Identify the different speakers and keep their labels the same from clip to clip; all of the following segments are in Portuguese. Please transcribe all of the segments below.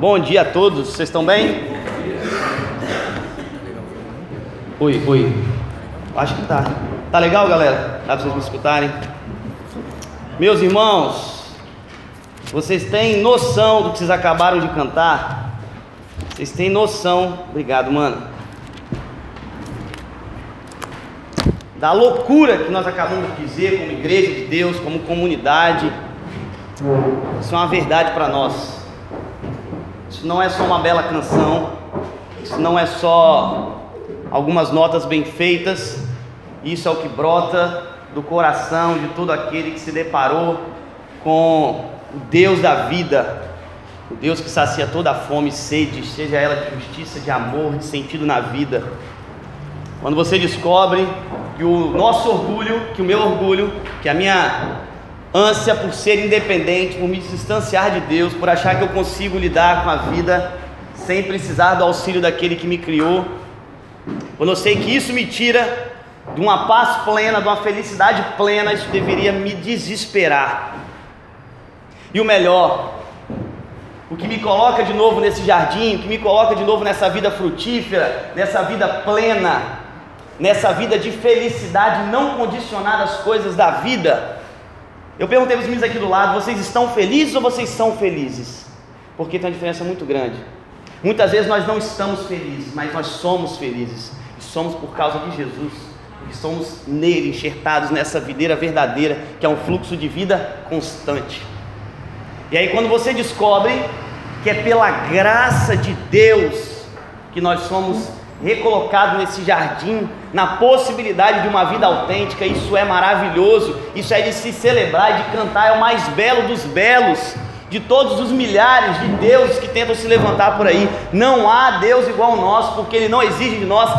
Speaker 1: Bom dia a todos, vocês estão bem? Oi, oi. Acho que tá. Tá legal, galera? Dá para vocês me escutarem? Meus irmãos, vocês têm noção do que vocês acabaram de cantar? Vocês têm noção, obrigado, mano. Da loucura que nós acabamos de dizer como igreja de Deus, como comunidade. Isso é uma verdade para nós. Isso não é só uma bela canção. Isso não é só algumas notas bem feitas. Isso é o que brota do coração de todo aquele que se deparou com o Deus da vida, o Deus que sacia toda a fome e sede, seja ela de justiça, de amor, de sentido na vida. Quando você descobre que o nosso orgulho, que o meu orgulho, que a minha ânsia por ser independente, por me distanciar de Deus, por achar que eu consigo lidar com a vida sem precisar do auxílio daquele que me criou, quando eu sei que isso me tira de uma paz plena, de uma felicidade plena, isso deveria me desesperar. E o melhor, o que me coloca de novo nesse jardim, o que me coloca de novo nessa vida frutífera, nessa vida plena, nessa vida de felicidade não condicionada às coisas da vida. Eu perguntei para os meninos aqui do lado: vocês estão felizes ou vocês são felizes? Porque tem uma diferença muito grande. Muitas vezes nós não estamos felizes, mas nós somos felizes. E somos por causa de Jesus. Porque somos nele, enxertados nessa videira verdadeira, que é um fluxo de vida constante. E aí, quando você descobre que é pela graça de Deus que nós somos recolocados nesse jardim, na possibilidade de uma vida autêntica, isso é maravilhoso, isso é de se celebrar, de cantar, é o mais belo dos belos, de todos os milhares de deuses que tentam se levantar por aí. Não há Deus igual ao nosso, porque Ele não exige de nós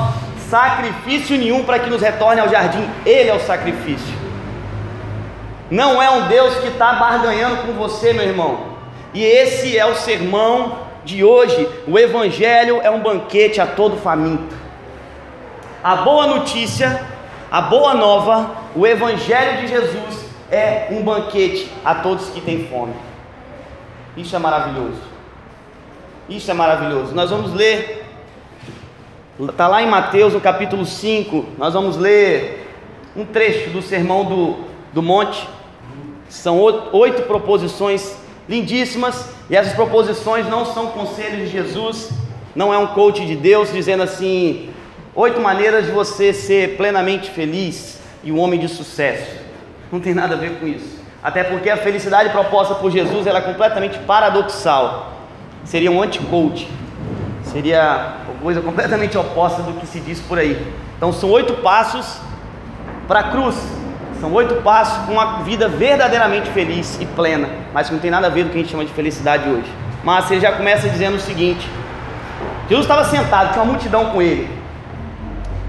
Speaker 1: sacrifício nenhum para que nos retorne ao jardim, Ele é o sacrifício. Não é um Deus que está barganhando com você, meu irmão. E esse é o sermão de hoje. O Evangelho é um banquete a todo faminto. A boa notícia, a boa nova, o Evangelho de Jesus é um banquete a todos que têm fome. Isso é maravilhoso. Isso é maravilhoso. Nós vamos ler, está lá em Mateus, no capítulo 5, nós vamos ler um trecho do sermão do, do monte. São oito proposições lindíssimas, e essas proposições não são conselhos de Jesus, não é um coach de Deus dizendo assim: oito maneiras de você ser plenamente feliz e um homem de sucesso. Não tem nada a ver com isso. Até porque a felicidade proposta por Jesus ela é completamente paradoxal. Seria um anti-coach. Seria uma coisa completamente oposta do que se diz por aí. Então são oito passos para a cruz. São oito passos para uma vida verdadeiramente feliz e plena, mas que não tem nada a ver com o que a gente chama de felicidade hoje. Mas ele já começa dizendo o seguinte: Jesus estava sentado, tinha uma multidão com ele,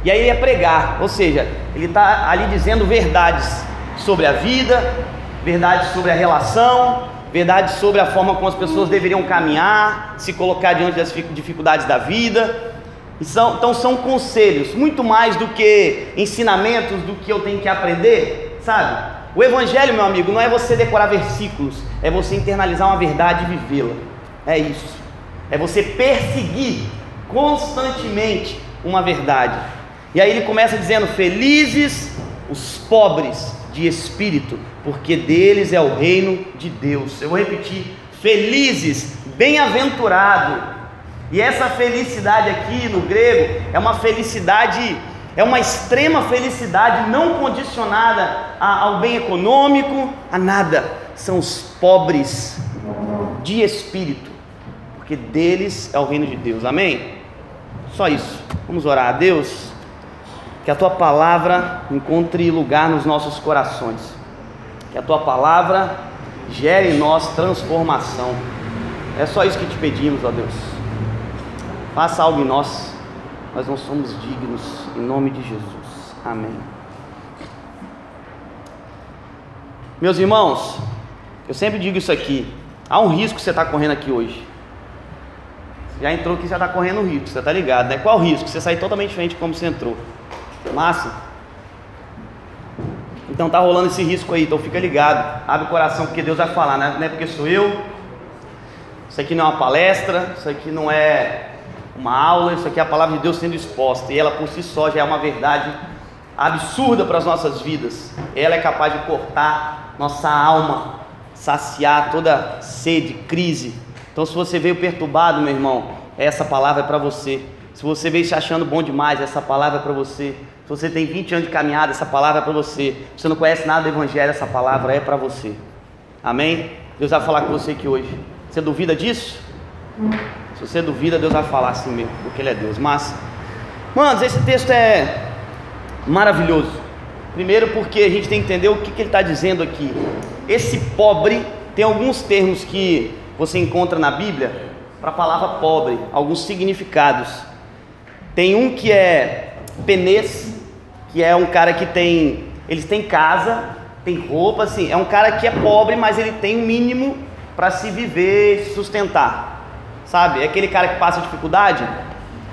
Speaker 1: e aí ele ia pregar, ou seja, ele está ali dizendo verdades sobre a vida, verdades sobre a relação, verdades sobre a forma como as pessoas deveriam caminhar, se colocar diante das dificuldades da vida. São, então são conselhos, muito mais do que ensinamentos do que eu tenho que aprender, sabe? O Evangelho, meu amigo, não é você decorar versículos, é você internalizar uma verdade e vivê-la. É isso. É você perseguir constantemente uma verdade. E aí ele começa dizendo: Felizes os pobres de espírito, porque deles é o reino de Deus. Eu vou repetir: Felizes, bem-aventurado e essa felicidade aqui no grego é uma felicidade, é uma extrema felicidade não condicionada ao bem econômico, a nada. São os pobres de espírito, porque deles é o reino de Deus. Amém? Só isso. Vamos orar a Deus. Que a tua palavra encontre lugar nos nossos corações. Que a tua palavra gere em nós transformação. É só isso que te pedimos, ó Deus. Faça algo em nós, nós não somos dignos, em nome de Jesus. Amém. Meus irmãos, eu sempre digo isso aqui: há um risco que você está correndo aqui hoje. Você já entrou aqui, já está correndo risco, você está ligado, né? Qual o risco? Você sair totalmente diferente de como você entrou. Massa? Então tá rolando esse risco aí, então fica ligado, abre o coração, porque Deus vai falar, né? não é porque sou eu, Isso aqui não é uma palestra, isso aqui não é uma aula, isso aqui é a palavra de Deus sendo exposta, e ela por si só já é uma verdade absurda para as nossas vidas. Ela é capaz de cortar nossa alma, saciar toda sede, crise. Então, se você veio perturbado, meu irmão, essa palavra é para você. Se você veio se achando bom demais, essa palavra é para você. Se você tem 20 anos de caminhada, essa palavra é para você. Se você não conhece nada do Evangelho, essa palavra é para você. Amém? Deus vai falar com você aqui hoje. Você duvida disso? Se você duvida, Deus vai falar assim mesmo, porque Ele é Deus. Mas, manos, esse texto é maravilhoso. Primeiro, porque a gente tem que entender o que, que ele está dizendo aqui. Esse pobre tem alguns termos que você encontra na Bíblia para a palavra pobre, alguns significados. Tem um que é penês, que é um cara que tem, eles têm casa, tem roupa, assim, é um cara que é pobre, mas ele tem o um mínimo para se viver, se sustentar. Sabe? É aquele cara que passa dificuldade,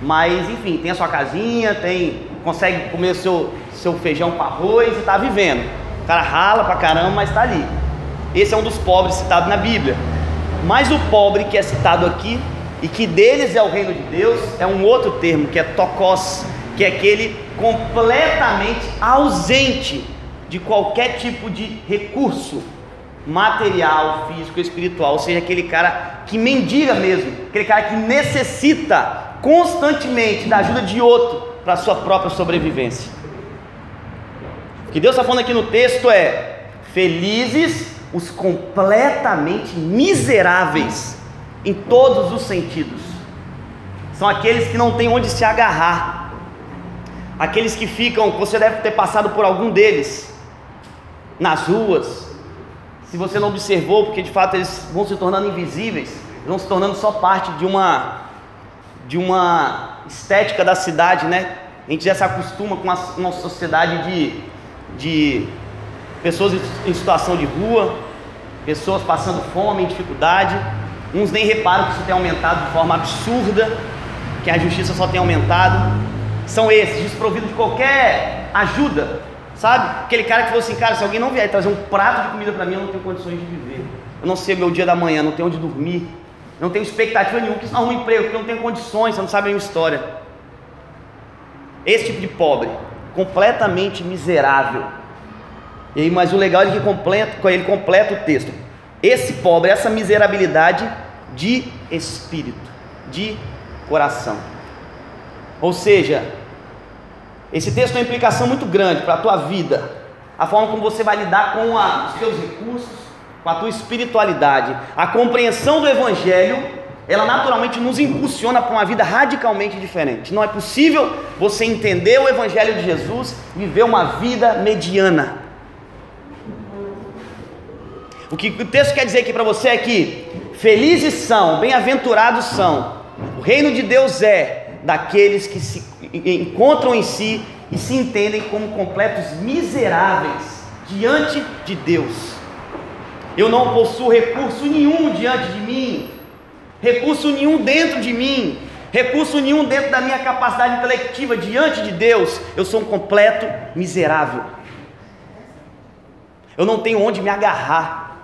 Speaker 1: mas enfim, tem a sua casinha, tem consegue comer seu, seu feijão com arroz e está vivendo. O cara rala pra caramba, mas está ali. Esse é um dos pobres citado na Bíblia. Mas o pobre que é citado aqui, e que deles é o reino de Deus, é um outro termo, que é tokos, que é aquele completamente ausente de qualquer tipo de recurso material, físico, espiritual, ou seja, aquele cara que mendiga mesmo, aquele cara que necessita constantemente da ajuda de outro para a sua própria sobrevivência. O que Deus está falando aqui no texto é: felizes os completamente miseráveis em todos os sentidos. São aqueles que não têm onde se agarrar. Aqueles que ficam, você deve ter passado por algum deles nas ruas. Se você não observou, porque de fato eles vão se tornando invisíveis, vão se tornando só parte de uma de uma estética da cidade, né? A gente já se acostuma com uma sociedade de, de pessoas em situação de rua, pessoas passando fome, em dificuldade. Uns nem reparam que isso tem aumentado de forma absurda, que a justiça só tem aumentado. São esses, desprovidos de qualquer ajuda, sabe? Aquele cara que falou assim: cara, se alguém não vier trazer um prato de comida para mim, eu não tenho condições de viver. Eu não sei o meu dia da manhã, não tenho onde dormir, não tenho expectativa nenhuma, que isso não arruma emprego, porque não tenho condições, você não sabe a minha história. Esse tipo de pobre, completamente miserável. E aí, mas o legal é que completa, ele completa o texto. Esse pobre, essa miserabilidade de espírito, de coração. Ou seja, esse texto tem uma implicação muito grande para a tua vida, a forma como você vai lidar com a, os teus recursos, com a tua espiritualidade, a compreensão do Evangelho ela naturalmente nos impulsiona para uma vida radicalmente diferente. Não é possível você entender o Evangelho de Jesus e viver uma vida mediana. O que o texto quer dizer aqui para você é que felizes são, bem-aventurados são, o reino de Deus é daqueles que se encontram em si e se entendem como completos miseráveis diante de Deus. Eu não possuo recurso nenhum diante de mim, recurso nenhum dentro de mim, recurso nenhum dentro da minha capacidade intelectiva diante de Deus, eu sou um completo miserável. Eu não tenho onde me agarrar.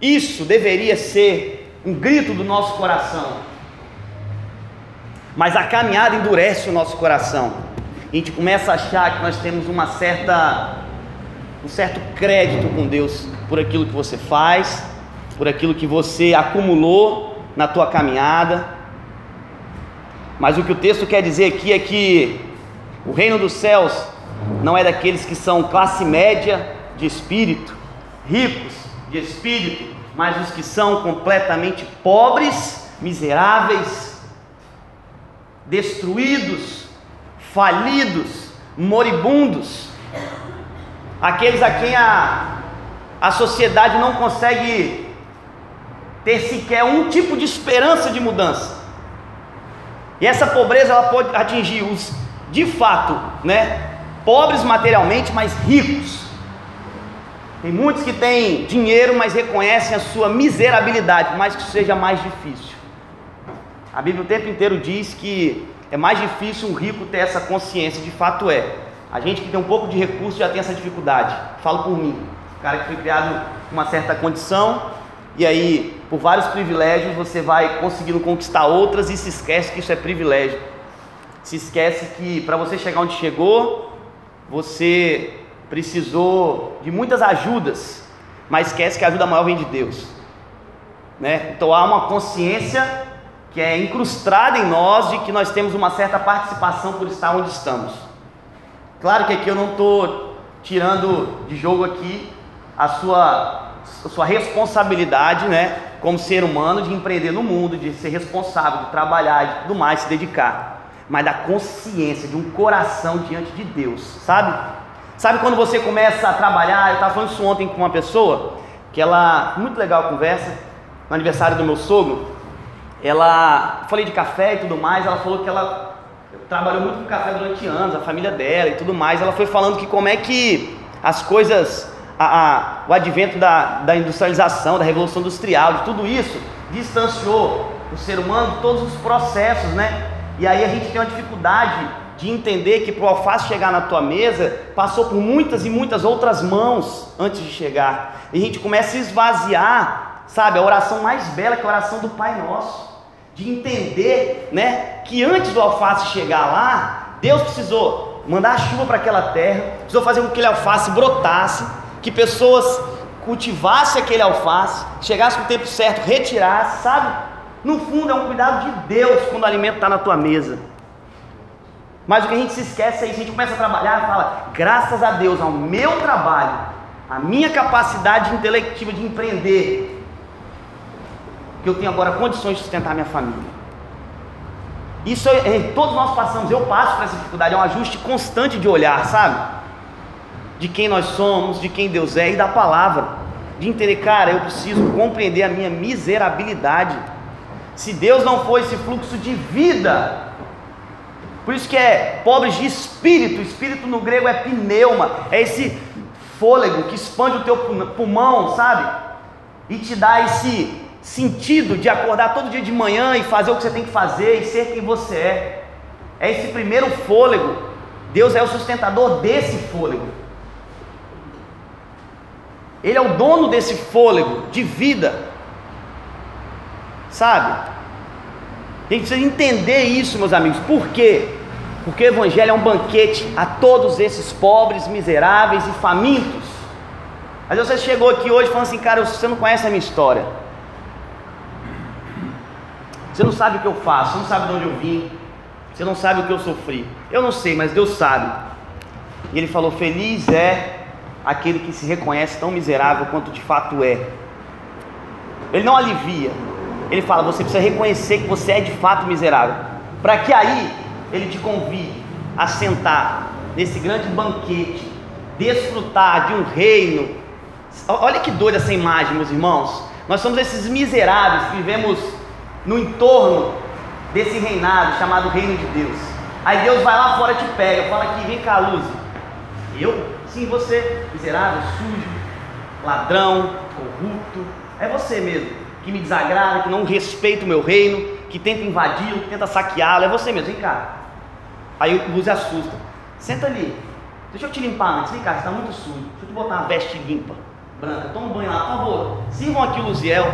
Speaker 1: Isso deveria ser um grito do nosso coração. Mas a caminhada endurece o nosso coração. A gente começa a achar que nós temos uma certa um certo crédito com Deus por aquilo que você faz, por aquilo que você acumulou na tua caminhada. Mas o que o texto quer dizer aqui é que o reino dos céus não é daqueles que são classe média de espírito, ricos de espírito, mas os que são completamente pobres, miseráveis, destruídos, falidos, moribundos, aqueles a quem a, a sociedade não consegue ter sequer um tipo de esperança de mudança. E essa pobreza ela pode atingir os, de fato, né, pobres materialmente, mas ricos. Tem muitos que têm dinheiro, mas reconhecem a sua miserabilidade, mas que seja mais difícil. A Bíblia o tempo inteiro diz que é mais difícil um rico ter essa consciência, de fato é. A gente que tem um pouco de recurso já tem essa dificuldade. Falo por mim, o cara que foi criado com uma certa condição, e aí por vários privilégios você vai conseguindo conquistar outras e se esquece que isso é privilégio. Se esquece que para você chegar onde chegou, você precisou de muitas ajudas, mas esquece que a ajuda maior vem de Deus. Né? Então há uma consciência que é incrustada em nós de que nós temos uma certa participação por estar onde estamos. Claro que aqui eu não estou tirando de jogo aqui a sua, a sua responsabilidade, né, como ser humano, de empreender no mundo, de ser responsável, de trabalhar, de tudo mais, se dedicar, mas da consciência, de um coração diante de Deus, sabe? Sabe quando você começa a trabalhar? Eu estava falando isso ontem com uma pessoa, que ela, muito legal a conversa, no aniversário do meu sogro, ela, falei de café e tudo mais, ela falou que ela trabalhou muito com café durante anos, a família dela e tudo mais, ela foi falando que como é que as coisas, a, a, o advento da, da industrialização, da revolução industrial, de tudo isso, distanciou o ser humano todos os processos, né? E aí a gente tem uma dificuldade de entender que para o alface chegar na tua mesa, passou por muitas e muitas outras mãos antes de chegar. E a gente começa a esvaziar, sabe, a oração mais bela que a oração do Pai Nosso. De entender, né, que antes do alface chegar lá, Deus precisou mandar a chuva para aquela terra, precisou fazer com que aquele alface brotasse, que pessoas cultivassem aquele alface, chegasse no tempo certo, retirasse, sabe? No fundo é um cuidado de Deus quando o alimento está na tua mesa. Mas o que a gente se esquece é isso, a gente começa a trabalhar e fala, graças a Deus, ao meu trabalho, a minha capacidade intelectiva de empreender, que eu tenho agora condições de sustentar minha família. Isso é, é, todos nós passamos, eu passo por essa dificuldade, é um ajuste constante de olhar, sabe? De quem nós somos, de quem Deus é e da palavra. De entender, cara, eu preciso compreender a minha miserabilidade. Se Deus não for esse fluxo de vida por isso que é pobres de espírito. Espírito no grego é pneuma, é esse fôlego que expande o teu pulmão, sabe? E te dá esse sentido de acordar todo dia de manhã e fazer o que você tem que fazer e ser quem você é. É esse primeiro fôlego. Deus é o sustentador desse fôlego. Ele é o dono desse fôlego de vida. Sabe? A gente precisa entender isso, meus amigos. Por quê? Porque o Evangelho é um banquete a todos esses pobres, miseráveis e famintos. Mas você chegou aqui hoje falando assim, cara, você não conhece a minha história. Você não sabe o que eu faço, você não sabe de onde eu vim, você não sabe o que eu sofri. Eu não sei, mas Deus sabe. E ele falou: Feliz é aquele que se reconhece tão miserável quanto de fato é. Ele não alivia, ele fala: Você precisa reconhecer que você é de fato miserável, para que aí ele te convide a sentar nesse grande banquete, desfrutar de um reino. Olha que doida essa imagem, meus irmãos. Nós somos esses miseráveis que vivemos no entorno desse reinado chamado Reino de Deus. Aí Deus vai lá fora te pega, fala aqui, vem cá, Luz. Eu? Sim, você, miserável, sujo, ladrão, corrupto. É você mesmo, que me desagrada, que não respeita o meu reino, que tenta invadi-lo, que tenta saqueá-lo. É você mesmo, vem cá. Aí o Luz assusta. Senta ali. Deixa eu te limpar antes. Vem cá, você está muito sujo. Deixa eu te botar uma veste limpa, branca. Toma um banho lá, por favor. Sirvam aqui o Luziel.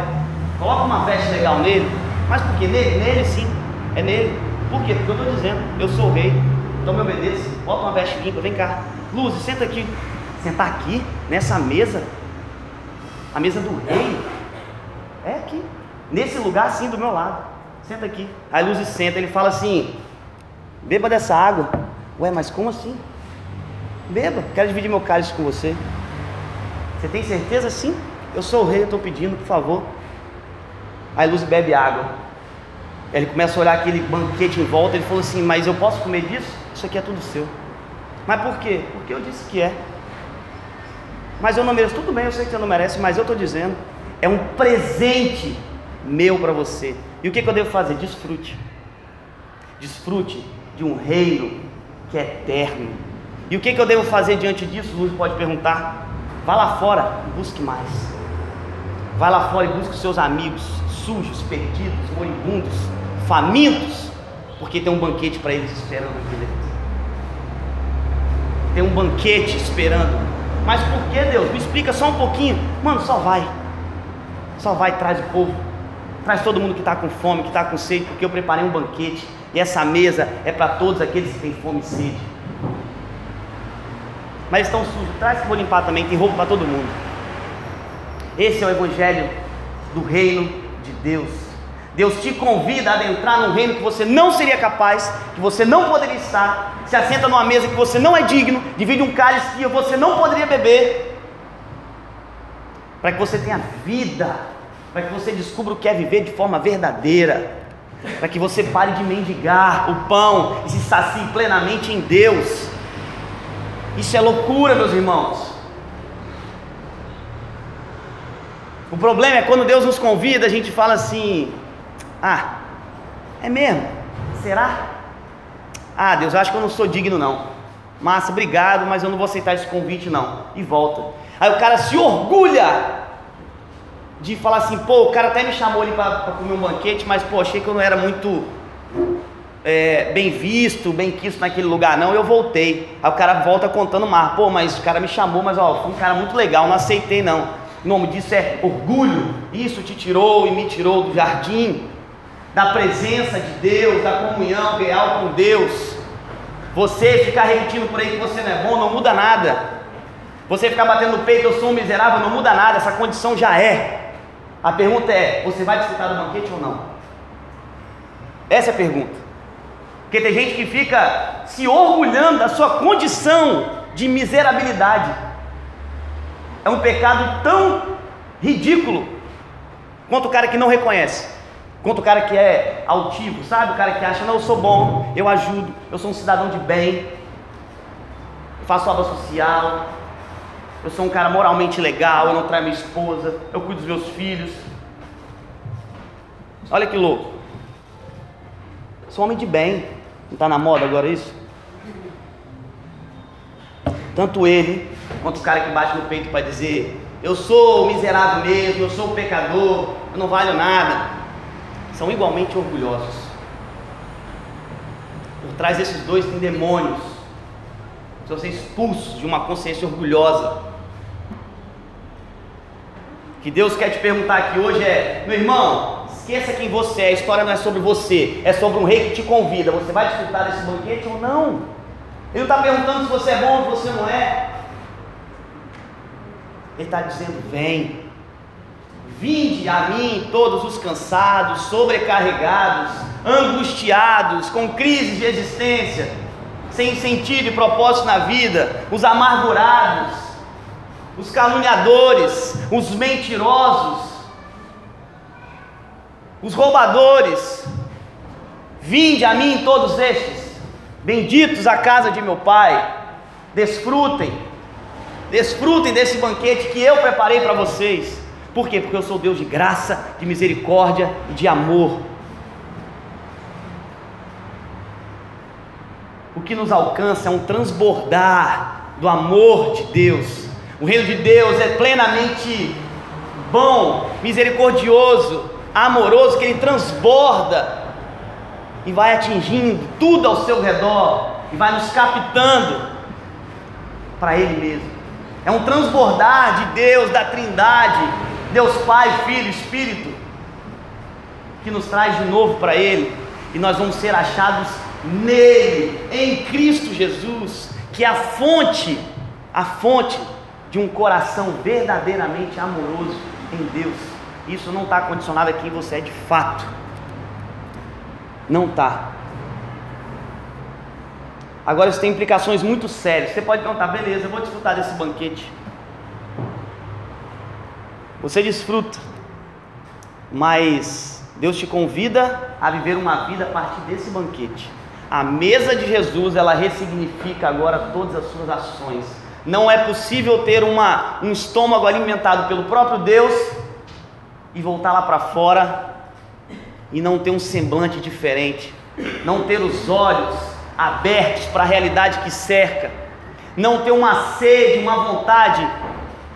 Speaker 1: Coloca uma veste legal nele. Mas por quê? Nele, nele sim. É nele. Por quê? Porque eu estou dizendo, eu sou o rei. Então me obedeça. Bota uma veste limpa, vem cá. Luz, senta aqui. Sentar aqui, nessa mesa. A mesa do rei. É aqui. Nesse lugar assim do meu lado. Senta aqui. Aí Luz senta, ele fala assim: Beba dessa água. Ué, mas como assim? Beba, quero dividir meu cálice com você. Você tem certeza? Sim. Eu sou o rei, eu estou pedindo, por favor. Aí Luz bebe água. Ele começa a olhar aquele banquete em volta. Ele falou assim: Mas eu posso comer disso? Isso aqui é tudo seu. Mas por quê? Porque eu disse que é. Mas eu não mereço. Tudo bem, eu sei que você não merece, mas eu estou dizendo. É um presente meu para você. E o que, que eu devo fazer? Desfrute. Desfrute de um reino que é eterno. E o que, que eu devo fazer diante disso? Luz pode perguntar. Vá lá fora busque mais. Vá lá fora e busque os seus amigos sujos, perdidos, moribundos, famintos, porque tem um banquete para eles esperando aqui. Tem um banquete esperando. Mas por que Deus? Me explica só um pouquinho. Mano, só vai. Só vai, traz o povo Traz todo mundo que está com fome, que está com sede, porque eu preparei um banquete e essa mesa é para todos aqueles que têm fome e sede. Mas estão sujos, traz que vou limpar também, tem roupa para todo mundo. Esse é o Evangelho do Reino de Deus. Deus te convida a adentrar num reino que você não seria capaz, que você não poderia estar, se assenta numa mesa que você não é digno, divide um cálice que você não poderia beber, para que você tenha vida, para que você descubra o que é viver de forma verdadeira, para que você pare de mendigar o pão e se sacie plenamente em Deus. Isso é loucura, meus irmãos. O problema é quando Deus nos convida, a gente fala assim: Ah, é mesmo? Será? Ah, Deus, eu acho que eu não sou digno, não. Massa, obrigado, mas eu não vou aceitar esse convite, não. E volta. Aí o cara se orgulha de falar assim: pô, o cara até me chamou ali para comer um banquete, mas pô, achei que eu não era muito é, bem visto, bem quisto naquele lugar, não. Eu voltei. Aí o cara volta contando mais: pô, mas o cara me chamou, mas ó, foi um cara muito legal, não aceitei, não. O nome disso é orgulho. Isso te tirou e me tirou do jardim, da presença de Deus, da comunhão real com Deus. Você ficar repetindo por aí que você não é bom, não muda nada. Você ficar batendo no peito, eu sou um miserável, não muda nada, essa condição já é. A pergunta é: você vai desfrutar do banquete ou não? Essa é a pergunta. Porque tem gente que fica se orgulhando da sua condição de miserabilidade é um pecado tão ridículo quanto o cara que não reconhece, quanto o cara que é altivo, sabe? O cara que acha, não, eu sou bom, eu ajudo, eu sou um cidadão de bem, faço obra social, eu sou um cara moralmente legal, eu não traio minha esposa, eu cuido dos meus filhos. Olha que louco. Sou um homem de bem. Não está na moda agora isso? Tanto ele quanto o cara que bate no peito para dizer: Eu sou miserável mesmo, eu sou pecador, eu não valho nada. São igualmente orgulhosos. Por trás desses dois tem demônios. Precisam ser expulsos de uma consciência orgulhosa. que Deus quer te perguntar aqui hoje é: Meu irmão, esqueça quem você é, a história não é sobre você, é sobre um rei que te convida. Você vai desfrutar desse banquete ou não? Ele não está perguntando se você é bom ou se você não é. Ele está dizendo: Vem, vinde a mim todos os cansados, sobrecarregados, angustiados, com crises de existência, sem sentido e propósito na vida, os amargurados, os caluniadores, os mentirosos, os roubadores. Vinde a mim todos estes, benditos a casa de meu Pai, desfrutem Desfrutem desse banquete que eu preparei para vocês. Por quê? Porque eu sou Deus de graça, de misericórdia e de amor. O que nos alcança é um transbordar do amor de Deus. O reino de Deus é plenamente bom, misericordioso, amoroso, que ele transborda e vai atingindo tudo ao seu redor e vai nos captando para Ele mesmo é um transbordar de Deus, da Trindade, Deus Pai, Filho, Espírito, que nos traz de novo para Ele, e nós vamos ser achados nele, em Cristo Jesus, que é a fonte, a fonte de um coração verdadeiramente amoroso em Deus. Isso não está condicionado a quem você é de fato. Não está. Agora isso tem implicações muito sérias. Você pode perguntar, beleza, eu vou desfrutar desse banquete. Você desfruta, mas Deus te convida a viver uma vida a partir desse banquete. A mesa de Jesus, ela ressignifica agora todas as suas ações. Não é possível ter uma, um estômago alimentado pelo próprio Deus e voltar lá para fora e não ter um semblante diferente, não ter os olhos abertos para a realidade que cerca, não ter uma sede, uma vontade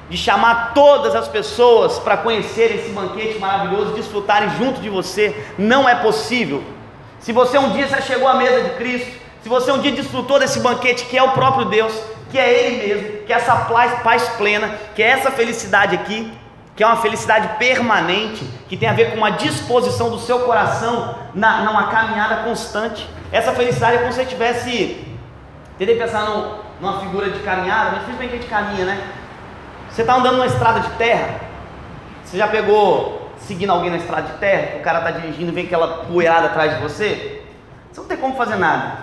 Speaker 1: de chamar todas as pessoas para conhecer esse banquete maravilhoso, desfrutarem junto de você, não é possível. Se você um dia já chegou à mesa de Cristo, se você um dia desfrutou desse banquete que é o próprio Deus, que é Ele mesmo, que é essa paz plena, que é essa felicidade aqui, que é uma felicidade permanente, que tem a ver com uma disposição do seu coração na, numa caminhada constante. Essa felicidade é como se você tivesse. Tentei pensar no, numa figura de caminhada, mas principalmente a gente caminha, né? Você está andando numa estrada de terra, você já pegou seguindo alguém na estrada de terra, o cara está dirigindo, vem aquela poeirada atrás de você? Você não tem como fazer nada.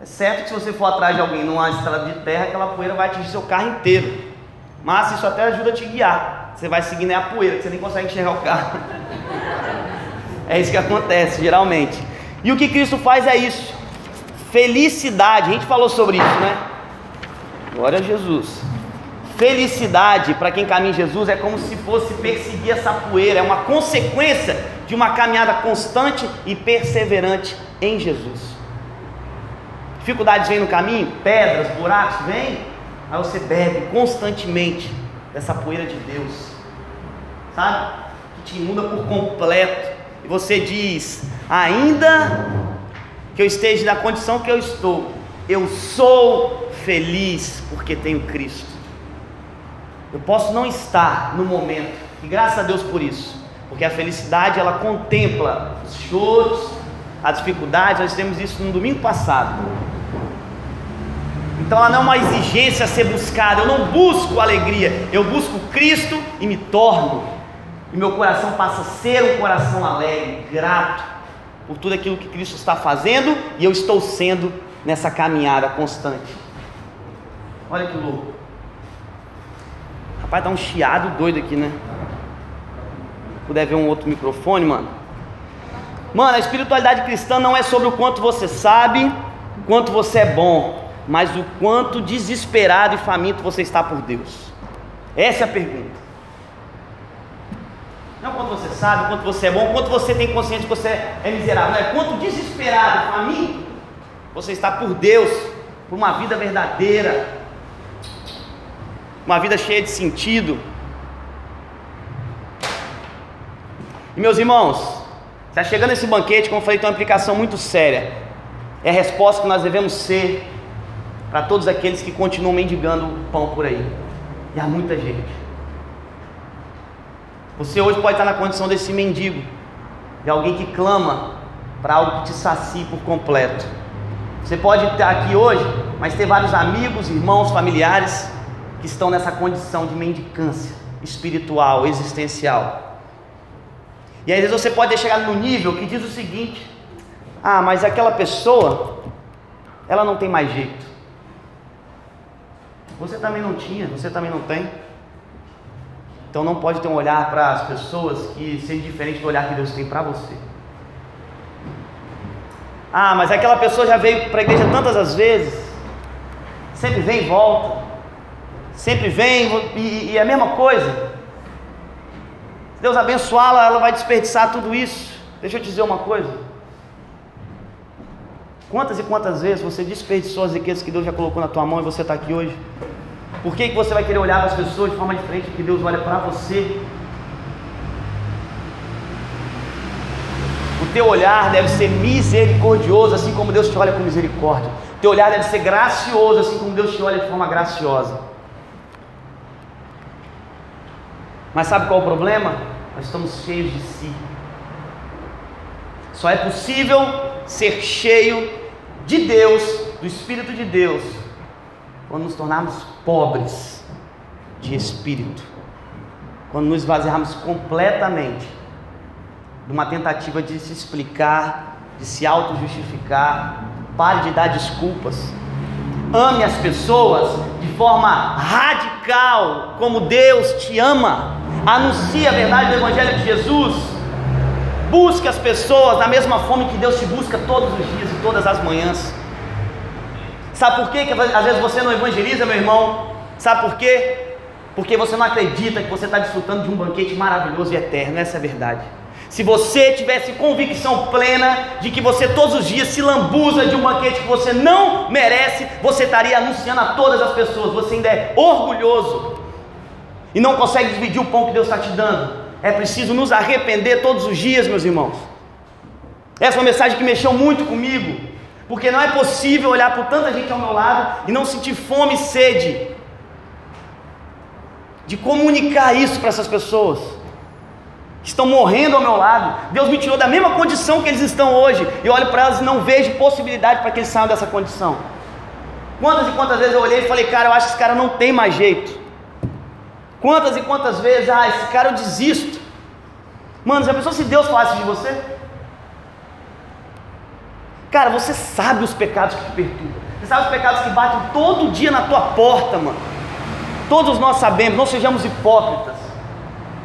Speaker 1: É certo que se você for atrás de alguém numa estrada de terra, aquela poeira vai atingir seu carro inteiro. Mas isso até ajuda a te guiar. Você vai seguindo é a poeira, que você nem consegue enxergar o carro. É isso que acontece, geralmente. E o que Cristo faz é isso. Felicidade, a gente falou sobre isso, né? Glória a Jesus. Felicidade para quem caminha em Jesus é como se fosse perseguir essa poeira, é uma consequência de uma caminhada constante e perseverante em Jesus. Dificuldades vêm no caminho, pedras, buracos vêm, aí você bebe constantemente dessa poeira de Deus, sabe? Que te inunda por completo, e você diz: ainda que eu esteja na condição que eu estou, eu sou feliz porque tenho Cristo. Eu posso não estar no momento, e graças a Deus por isso, porque a felicidade ela contempla os choros, as dificuldades, nós temos isso no domingo passado. Então ela não é uma exigência a ser buscada. Eu não busco alegria, eu busco Cristo e me torno. E meu coração passa a ser um coração alegre, grato por tudo aquilo que Cristo está fazendo e eu estou sendo nessa caminhada constante. Olha que louco. Rapaz, dá um chiado doido aqui, né? Se puder ver um outro microfone, mano. Mano, a espiritualidade cristã não é sobre o quanto você sabe, quanto você é bom mas o quanto desesperado e faminto você está por Deus. Essa é a pergunta. Não quanto você sabe, quanto você é bom, quanto você tem consciência que você é miserável, não é quanto desesperado e faminto você está por Deus, por uma vida verdadeira, uma vida cheia de sentido. E meus irmãos, está chegando esse banquete, como eu falei, tem uma implicação muito séria. É a resposta que nós devemos ser para todos aqueles que continuam mendigando pão por aí. E há muita gente. Você hoje pode estar na condição desse mendigo, de alguém que clama para algo que te sacie por completo. Você pode estar aqui hoje, mas ter vários amigos, irmãos, familiares que estão nessa condição de mendicância espiritual, existencial. E às vezes você pode chegar no nível que diz o seguinte: ah, mas aquela pessoa, ela não tem mais jeito. Você também não tinha, você também não tem. Então não pode ter um olhar para as pessoas que seja diferente do olhar que Deus tem para você. Ah, mas aquela pessoa já veio para a igreja tantas as vezes, sempre vem e volta, sempre vem e, e é a mesma coisa. Se Deus abençoá-la, ela vai desperdiçar tudo isso. Deixa eu te dizer uma coisa. Quantas e quantas vezes você desperdiçou as riquezas que Deus já colocou na tua mão e você está aqui hoje? Por que, que você vai querer olhar para as pessoas de forma diferente que Deus olha para você? O teu olhar deve ser misericordioso, assim como Deus te olha com misericórdia. O teu olhar deve ser gracioso, assim como Deus te olha de forma graciosa. Mas sabe qual é o problema? Nós estamos cheios de si. Só é possível ser cheio de Deus, do Espírito de Deus, quando nos tornarmos pobres de espírito, quando nos esvaziarmos completamente de uma tentativa de se explicar, de se auto-justificar, pare de dar desculpas, ame as pessoas de forma radical, como Deus te ama, anuncie a verdade do Evangelho de Jesus Busque as pessoas na mesma fome que Deus te busca todos os dias e todas as manhãs. Sabe por quê que às vezes você não evangeliza, meu irmão? Sabe por quê? Porque você não acredita que você está desfrutando de um banquete maravilhoso e eterno, essa é a verdade. Se você tivesse convicção plena de que você todos os dias se lambuza de um banquete que você não merece, você estaria anunciando a todas as pessoas. Você ainda é orgulhoso e não consegue dividir o pão que Deus está te dando. É preciso nos arrepender todos os dias, meus irmãos. Essa é uma mensagem que mexeu muito comigo, porque não é possível olhar por tanta gente ao meu lado e não sentir fome e sede. de comunicar isso para essas pessoas que estão morrendo ao meu lado. Deus me tirou da mesma condição que eles estão hoje. E olho para elas e não vejo possibilidade para que eles saiam dessa condição. Quantas e quantas vezes eu olhei e falei, cara, eu acho que esse cara não tem mais jeito. Quantas e quantas vezes, ah, esse cara eu desisto. Mano, já pensou se Deus falasse de você? Cara, você sabe os pecados que te perturbam. Você sabe os pecados que batem todo dia na tua porta, mano. Todos nós sabemos, não sejamos hipócritas.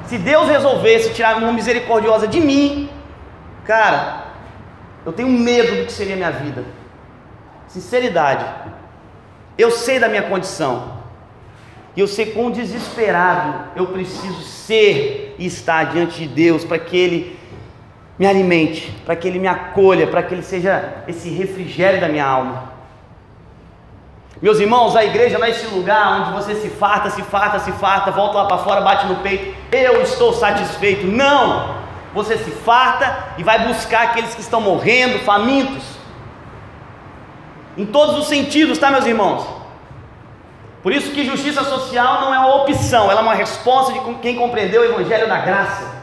Speaker 1: Se Deus resolvesse tirar uma misericordiosa de mim, cara, eu tenho medo do que seria minha vida. Sinceridade. Eu sei da minha condição. E eu sei quão desesperado eu preciso ser e estar diante de Deus para que Ele me alimente, para que Ele me acolha, para que Ele seja esse refrigério da minha alma. Meus irmãos, a igreja não é esse lugar onde você se farta, se farta, se farta, volta lá para fora, bate no peito, eu estou satisfeito. Não! Você se farta e vai buscar aqueles que estão morrendo, famintos. Em todos os sentidos, tá, meus irmãos? Por isso que justiça social não é uma opção, ela é uma resposta de quem compreendeu o evangelho da graça.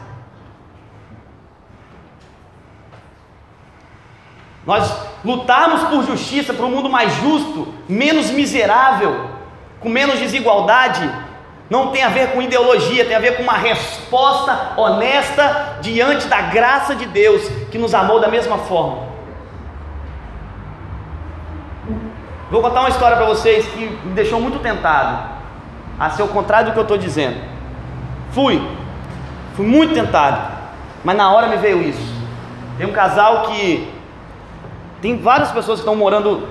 Speaker 1: Nós lutarmos por justiça, para um mundo mais justo, menos miserável, com menos desigualdade, não tem a ver com ideologia, tem a ver com uma resposta honesta diante da graça de Deus que nos amou da mesma forma. Vou contar uma história para vocês que me deixou muito tentado, a ser o contrário do que eu estou dizendo. Fui, fui muito tentado, mas na hora me veio isso. Tem um casal que tem várias pessoas que estão morando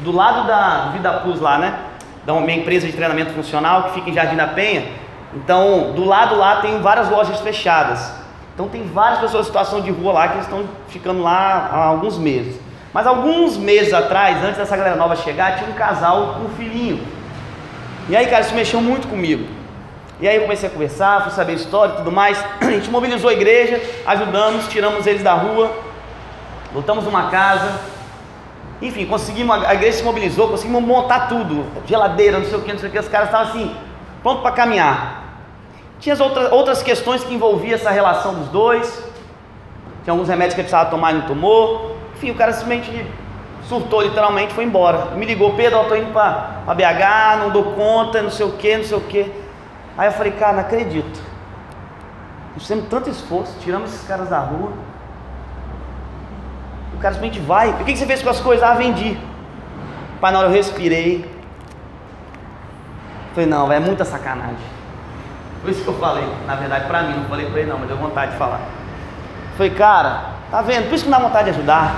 Speaker 1: do lado da Vida Plus lá, né? Da minha empresa de treinamento funcional que fica em Jardim da Penha. Então, do lado lá tem várias lojas fechadas. Então tem várias pessoas em situação de rua lá que estão ficando lá há alguns meses. Mas alguns meses atrás, antes dessa galera nova chegar, tinha um casal com um filhinho. E aí, cara, isso mexeu muito comigo. E aí eu comecei a conversar, fui saber a história e tudo mais. A gente mobilizou a igreja, ajudamos, tiramos eles da rua, lutamos uma casa, enfim, conseguimos, a igreja se mobilizou, conseguimos montar tudo, geladeira, não sei o que, não sei o que, os caras estavam assim, pronto para caminhar. Tinha as outras, outras questões que envolviam essa relação dos dois, tinha alguns remédios que precisava tomar e não tomou, enfim, o cara simplesmente surtou literalmente, foi embora. Me ligou, Pedro, eu estou indo para BH, não dou conta, não sei o que, não sei o que. Aí eu falei, cara, não acredito. Nós fizemos tanto esforço, tiramos esses caras da rua, o cara simplesmente vai. O que você fez com as coisas? Ah, vendi. Pai, na hora eu respirei. Falei, não, é muita sacanagem. Por isso que eu falei, na verdade, para mim, não falei para ele não, mas deu vontade de falar. Falei, cara, tá vendo? Por isso que não dá vontade de ajudar.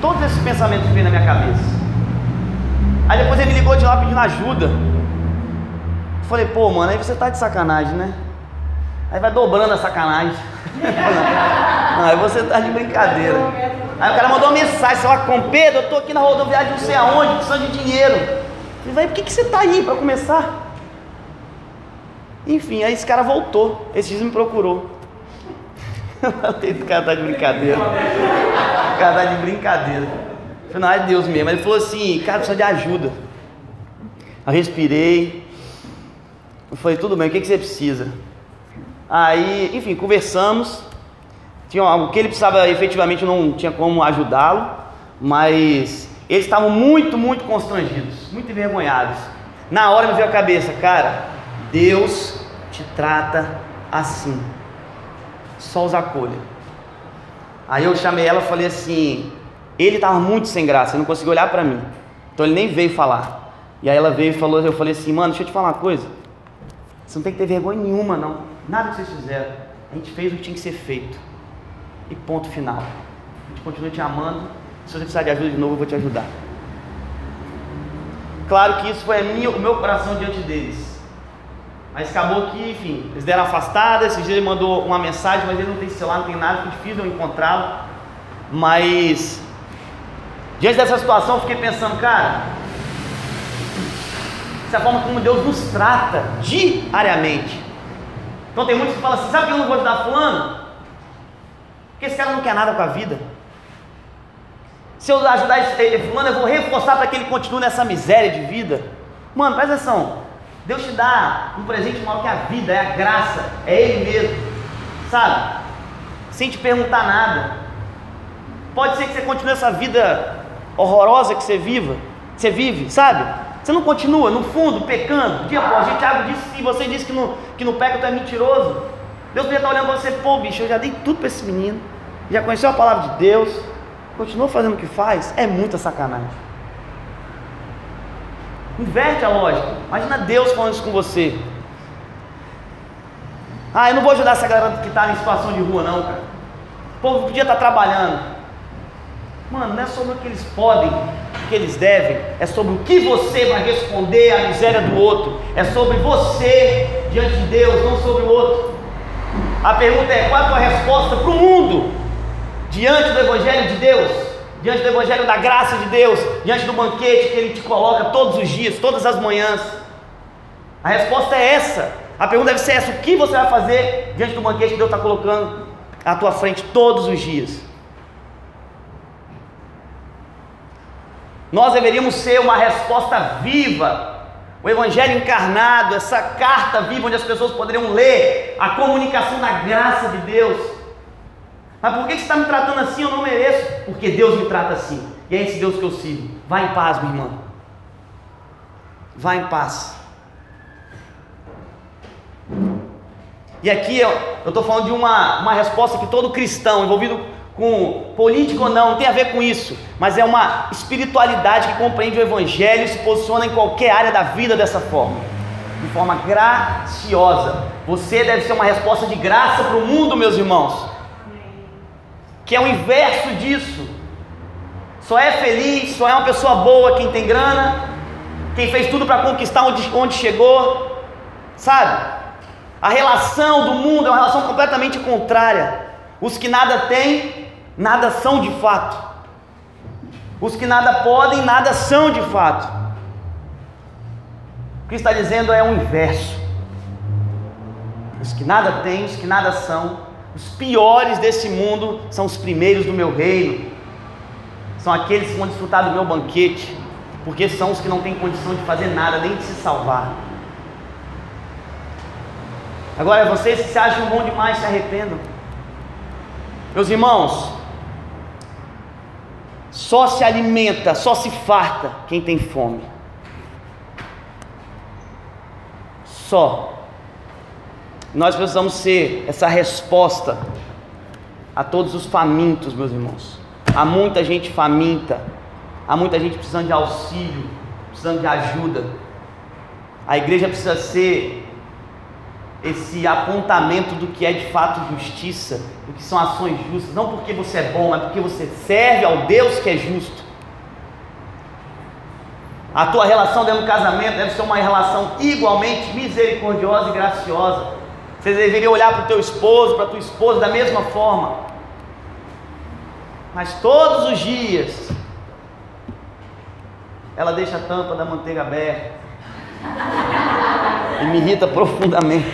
Speaker 1: Todos esses pensamentos vêm na minha cabeça. Aí depois ele me ligou de lá pedindo ajuda. Falei, pô, mano, aí você tá de sacanagem, né? Aí vai dobrando a sacanagem. Não, aí você tá de brincadeira. Aí o cara mandou uma mensagem, sei lá, com Pedro, eu tô aqui na rodoviária não sei aonde, precisando de dinheiro. Eu falei, por que, que você tá aí para começar? Enfim, aí esse cara voltou, esse dias me procurou. O cara tá de brincadeira. O cara tá de brincadeira. Não, é Deus mesmo. Ele falou assim, cara, precisa de ajuda. Eu respirei. Eu falei, tudo bem, o que, que você precisa? Aí, enfim, conversamos. Tinha o que ele precisava efetivamente não tinha como ajudá-lo, mas eles estavam muito, muito constrangidos, muito envergonhados. Na hora me veio a cabeça, cara, Deus te trata assim. Só os acolha. Aí eu chamei ela e falei assim, ele estava muito sem graça, não conseguiu olhar para mim. Então ele nem veio falar. E aí ela veio e falou, eu falei assim, mano, deixa eu te falar uma coisa. Você não tem que ter vergonha nenhuma, não. Nada que vocês fizeram. A gente fez o que tinha que ser feito. E ponto final. A gente continua te amando. Se você precisar de ajuda de novo, eu vou te ajudar. Claro que isso foi minha, o meu coração diante deles. Mas acabou que, enfim, eles deram afastada. Esse dia ele mandou uma mensagem, mas ele não tem celular, não tem nada, difícil eu encontrá-lo. Mas, diante dessa situação, eu fiquei pensando, cara, essa forma como Deus nos trata diariamente. Então tem muitos que falam assim: sabe que eu não vou ajudar Fulano? Porque esse cara não quer nada com a vida. Se eu ajudar esse Fulano, eu vou reforçar para que ele continue nessa miséria de vida. Mano, presta atenção. Deus te dá um presente maior que a vida, é a graça, é Ele mesmo, sabe? Sem te perguntar nada. Pode ser que você continue essa vida horrorosa que você viva, que você vive, sabe? Você não continua, no fundo, pecando, dia após dia. Tiago disse, se você disse que não, que não peca, tu é mentiroso. Deus podia estar olhando para você, pô, bicho, eu já dei tudo para esse menino, já conheceu a palavra de Deus, continua fazendo o que faz, é muita sacanagem. Inverte a lógica. Imagina Deus falando isso com você. Ah, eu não vou ajudar essa galera que está em situação de rua, não, cara. O povo podia estar trabalhando. Mano, não é sobre o que eles podem, o que eles devem, é sobre o que você vai responder à miséria do outro. É sobre você diante de Deus, não sobre o outro. A pergunta é: qual a tua resposta para o mundo diante do Evangelho de Deus? Diante do Evangelho da graça de Deus, diante do banquete que Ele te coloca todos os dias, todas as manhãs? A resposta é essa. A pergunta deve ser essa: o que você vai fazer diante do banquete que Deus está colocando à tua frente todos os dias? Nós deveríamos ser uma resposta viva, o Evangelho encarnado, essa carta viva onde as pessoas poderiam ler a comunicação da graça de Deus mas por que você está me tratando assim? Eu não mereço. Porque Deus me trata assim. E é esse Deus que eu sigo. Vá em paz, minha irmã. Vá em paz. E aqui eu estou falando de uma, uma resposta que todo cristão envolvido com político ou não, não tem a ver com isso, mas é uma espiritualidade que compreende o Evangelho e se posiciona em qualquer área da vida dessa forma, de forma graciosa. Você deve ser uma resposta de graça para o mundo, meus irmãos que é o inverso disso. Só é feliz, só é uma pessoa boa quem tem grana, quem fez tudo para conquistar onde, onde chegou, sabe? A relação do mundo é uma relação completamente contrária. Os que nada têm, nada são de fato. Os que nada podem, nada são de fato. O que está dizendo é o inverso. Os que nada têm, os que nada são, os piores desse mundo são os primeiros do meu reino. São aqueles que vão desfrutar do meu banquete, porque são os que não têm condição de fazer nada, nem de se salvar. Agora, vocês que se acham bom demais, se arrependam. Meus irmãos, só se alimenta, só se farta quem tem fome. Só. Nós precisamos ser essa resposta a todos os famintos, meus irmãos. Há muita gente faminta, há muita gente precisando de auxílio, precisando de ajuda. A igreja precisa ser esse apontamento do que é de fato justiça, do que são ações justas, não porque você é bom, mas porque você serve ao Deus que é justo. A tua relação dentro do casamento deve ser uma relação igualmente misericordiosa e graciosa. Você deveria olhar para o teu esposo, para a tua esposa da mesma forma. Mas todos os dias ela deixa a tampa da manteiga aberta. E me irrita profundamente.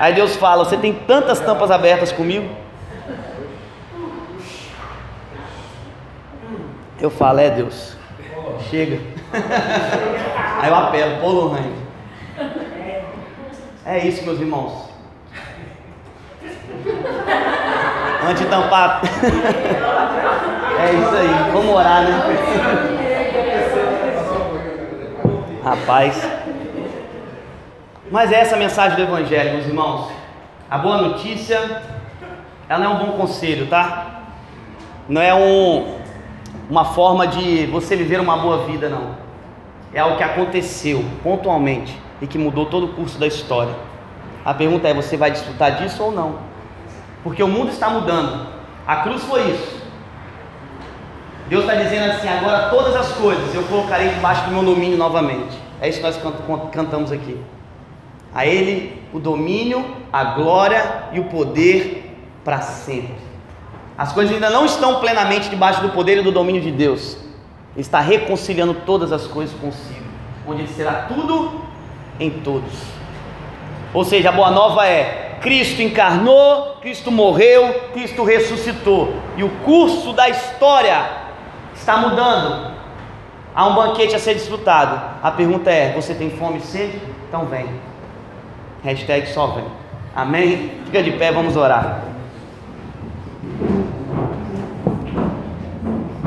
Speaker 1: Aí Deus fala: Você tem tantas tampas abertas comigo? Eu falo: É Deus, chega. Aí eu apelo: Polo É isso, meus irmãos. Antes de tampar. é isso aí, vamos orar, né? Rapaz. Mas é essa a mensagem do Evangelho, meus irmãos. A boa notícia, ela não é um bom conselho, tá? Não é um, uma forma de você viver uma boa vida, não. É algo que aconteceu pontualmente e que mudou todo o curso da história. A pergunta é: você vai desfrutar disso ou não? Porque o mundo está mudando. A cruz foi isso. Deus está dizendo assim: agora todas as coisas eu colocarei debaixo do meu domínio novamente. É isso que nós cantamos aqui. A Ele o domínio, a glória e o poder para sempre. As coisas ainda não estão plenamente debaixo do poder e do domínio de Deus. Ele está reconciliando todas as coisas consigo, onde Ele será tudo em todos. Ou seja, a boa nova é: Cristo encarnou, Cristo morreu, Cristo ressuscitou. E o curso da história está mudando. Há um banquete a ser desfrutado. A pergunta é: você tem fome e sede? Então vem. Hashtag só vem. Amém? Fica de pé, vamos orar.